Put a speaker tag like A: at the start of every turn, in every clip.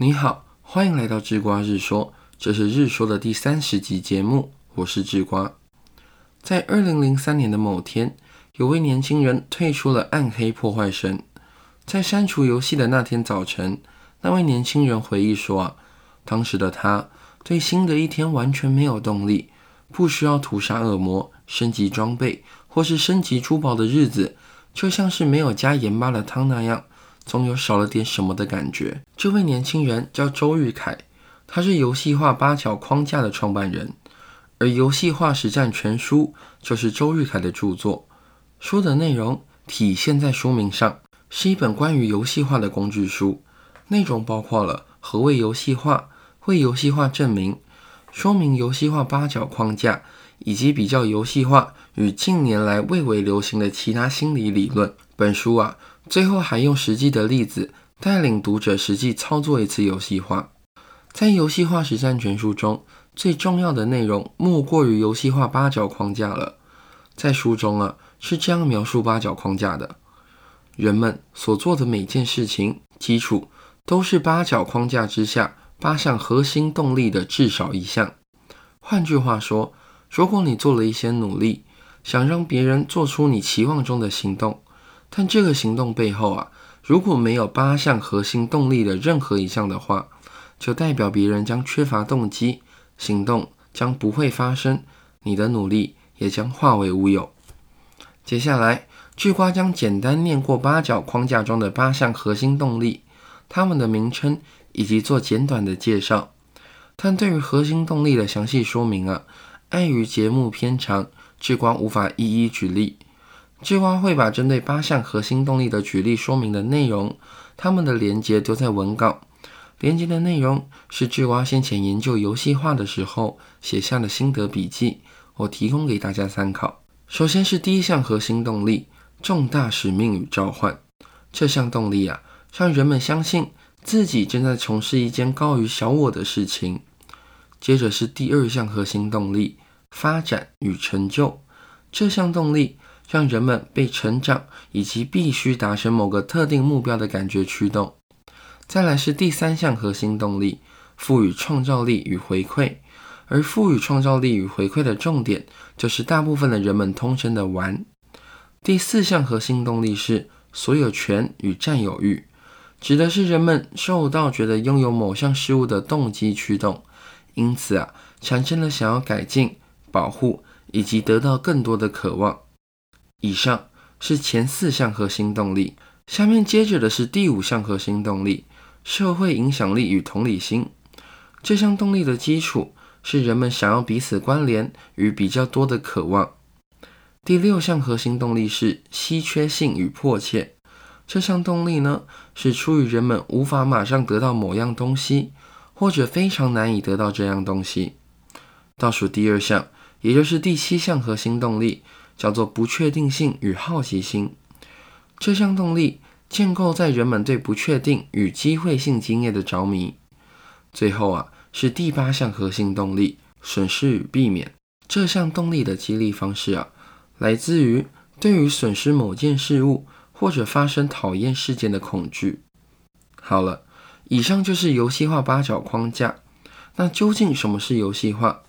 A: 你好，欢迎来到智瓜日说，这是日说的第三十集节目，我是智瓜。在二零零三年的某天，有位年轻人退出了暗黑破坏神。在删除游戏的那天早晨，那位年轻人回忆说：“啊，当时的他对新的一天完全没有动力，不需要屠杀恶魔、升级装备或是升级珠宝的日子，就像是没有加盐巴的汤那样。”总有少了点什么的感觉。这位年轻人叫周玉凯，他是游戏化八角框架的创办人，而《游戏化实战全书》就是周玉凯的著作。书的内容体现在书名上，是一本关于游戏化的工具书，内容包括了何谓游戏化、为游戏化证明、说明游戏化八角框架，以及比较游戏化与近年来蔚为流行的其他心理理论。本书啊。最后还用实际的例子带领读者实际操作一次游戏化。在游戏化实战全书中，最重要的内容莫过于游戏化八角框架了。在书中啊，是这样描述八角框架的：人们所做的每件事情，基础都是八角框架之下八项核心动力的至少一项。换句话说，如果你做了一些努力，想让别人做出你期望中的行动。但这个行动背后啊，如果没有八项核心动力的任何一项的话，就代表别人将缺乏动机，行动将不会发生，你的努力也将化为乌有。接下来，智瓜将简单念过八角框架中的八项核心动力，它们的名称以及做简短的介绍。但对于核心动力的详细说明啊，碍于节目偏长，智瓜无法一一举例。智蛙会把针对八项核心动力的举例说明的内容，它们的连接都在文稿。连接的内容是智蛙先前研究游戏化的时候写下的心得笔记，我提供给大家参考。首先是第一项核心动力：重大使命与召唤。这项动力啊，让人们相信自己正在从事一件高于小我的事情。接着是第二项核心动力：发展与成就。这项动力。让人们被成长以及必须达成某个特定目标的感觉驱动。再来是第三项核心动力：赋予创造力与回馈。而赋予创造力与回馈的重点，就是大部分的人们通称的玩。第四项核心动力是所有权与占有欲，指的是人们受到觉得拥有某项事物的动机驱动，因此啊，产生了想要改进、保护以及得到更多的渴望。以上是前四项核心动力，下面接着的是第五项核心动力——社会影响力与同理心。这项动力的基础是人们想要彼此关联与比较多的渴望。第六项核心动力是稀缺性与迫切。这项动力呢，是出于人们无法马上得到某样东西，或者非常难以得到这样东西。倒数第二项，也就是第七项核心动力。叫做不确定性与好奇心，这项动力建构在人们对不确定与机会性经验的着迷。最后啊，是第八项核心动力——损失与避免。这项动力的激励方式啊，来自于对于损失某件事物或者发生讨厌事件的恐惧。好了，以上就是游戏化八角框架。那究竟什么是游戏化？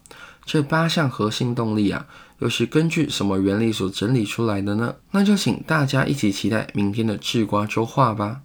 A: 这八项核心动力啊，又是根据什么原理所整理出来的呢？那就请大家一起期待明天的智瓜周话吧。